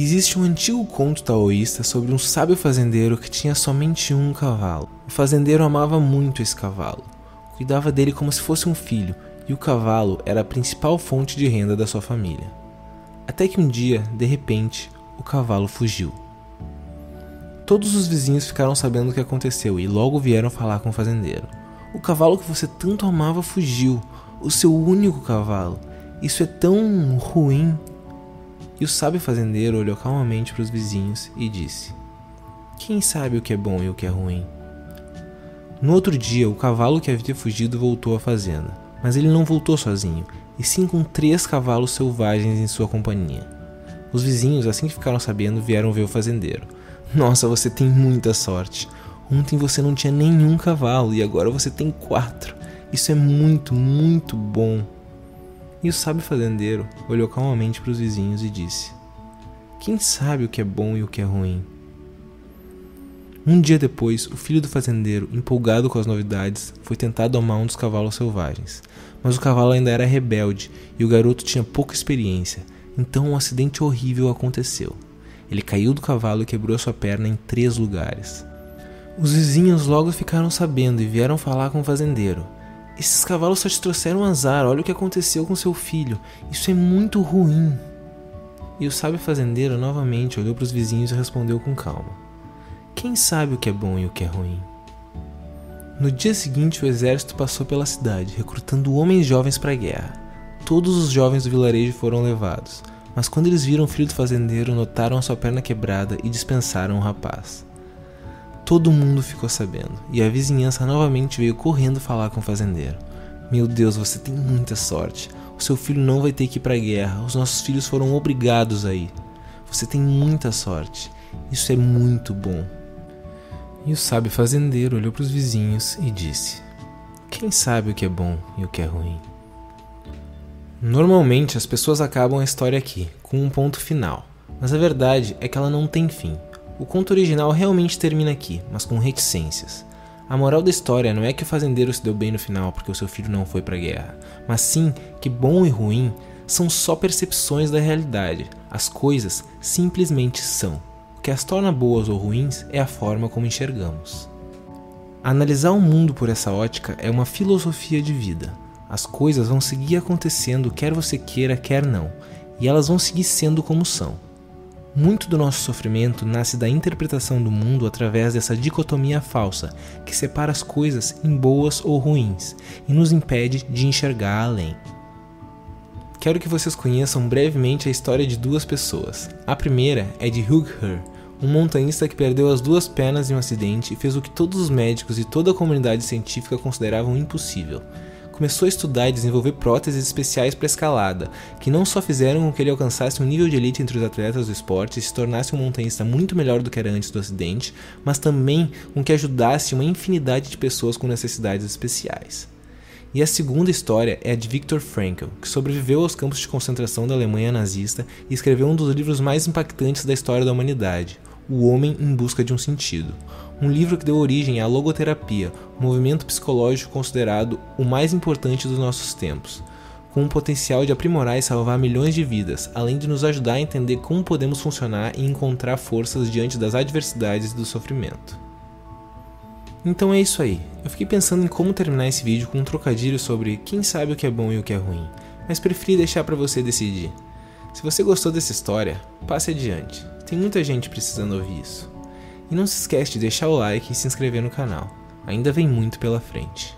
Existe um antigo conto taoísta sobre um sábio fazendeiro que tinha somente um cavalo. O fazendeiro amava muito esse cavalo, cuidava dele como se fosse um filho, e o cavalo era a principal fonte de renda da sua família. Até que um dia, de repente, o cavalo fugiu. Todos os vizinhos ficaram sabendo o que aconteceu e logo vieram falar com o fazendeiro. O cavalo que você tanto amava fugiu, o seu único cavalo. Isso é tão ruim. E o sábio fazendeiro olhou calmamente para os vizinhos e disse: Quem sabe o que é bom e o que é ruim? No outro dia, o cavalo que havia fugido voltou à fazenda, mas ele não voltou sozinho, e sim com três cavalos selvagens em sua companhia. Os vizinhos, assim que ficaram sabendo, vieram ver o fazendeiro. Nossa, você tem muita sorte. Ontem você não tinha nenhum cavalo e agora você tem quatro. Isso é muito, muito bom. E o sábio fazendeiro olhou calmamente para os vizinhos e disse: Quem sabe o que é bom e o que é ruim? Um dia depois, o filho do fazendeiro, empolgado com as novidades, foi tentar domar um dos cavalos selvagens. Mas o cavalo ainda era rebelde e o garoto tinha pouca experiência, então um acidente horrível aconteceu. Ele caiu do cavalo e quebrou sua perna em três lugares. Os vizinhos logo ficaram sabendo e vieram falar com o fazendeiro. Esses cavalos só te trouxeram azar, olha o que aconteceu com seu filho. Isso é muito ruim. E o sábio fazendeiro novamente olhou para os vizinhos e respondeu com calma: Quem sabe o que é bom e o que é ruim? No dia seguinte, o exército passou pela cidade, recrutando homens jovens para a guerra. Todos os jovens do vilarejo foram levados, mas quando eles viram o filho do fazendeiro, notaram a sua perna quebrada e dispensaram o rapaz. Todo mundo ficou sabendo, e a vizinhança novamente veio correndo falar com o fazendeiro. Meu Deus, você tem muita sorte. O seu filho não vai ter que ir para a guerra. Os nossos filhos foram obrigados a ir. Você tem muita sorte. Isso é muito bom. E o sábio fazendeiro olhou para os vizinhos e disse: Quem sabe o que é bom e o que é ruim? Normalmente as pessoas acabam a história aqui, com um ponto final, mas a verdade é que ela não tem fim. O conto original realmente termina aqui, mas com reticências. A moral da história não é que o fazendeiro se deu bem no final porque o seu filho não foi para a guerra, mas sim que bom e ruim são só percepções da realidade. As coisas simplesmente são. O que as torna boas ou ruins é a forma como enxergamos. Analisar o mundo por essa ótica é uma filosofia de vida. As coisas vão seguir acontecendo quer você queira, quer não, e elas vão seguir sendo como são. Muito do nosso sofrimento nasce da interpretação do mundo através dessa dicotomia falsa que separa as coisas em boas ou ruins e nos impede de enxergar além. Quero que vocês conheçam brevemente a história de duas pessoas. A primeira é de Hugh Her, um montanhista que perdeu as duas pernas em um acidente e fez o que todos os médicos e toda a comunidade científica consideravam impossível começou a estudar e desenvolver próteses especiais para escalada, que não só fizeram com que ele alcançasse um nível de elite entre os atletas do esporte e se tornasse um montanhista muito melhor do que era antes do acidente, mas também com que ajudasse uma infinidade de pessoas com necessidades especiais. E a segunda história é a de Viktor Frankl, que sobreviveu aos campos de concentração da Alemanha nazista e escreveu um dos livros mais impactantes da história da humanidade, O Homem em Busca de um Sentido, um livro que deu origem à logoterapia, um movimento psicológico considerado o mais importante dos nossos tempos, com o potencial de aprimorar e salvar milhões de vidas, além de nos ajudar a entender como podemos funcionar e encontrar forças diante das adversidades e do sofrimento. Então é isso aí. Eu fiquei pensando em como terminar esse vídeo com um trocadilho sobre quem sabe o que é bom e o que é ruim, mas preferi deixar para você decidir. Se você gostou dessa história, passe adiante. Tem muita gente precisando ouvir isso. E não se esquece de deixar o like e se inscrever no canal. Ainda vem muito pela frente.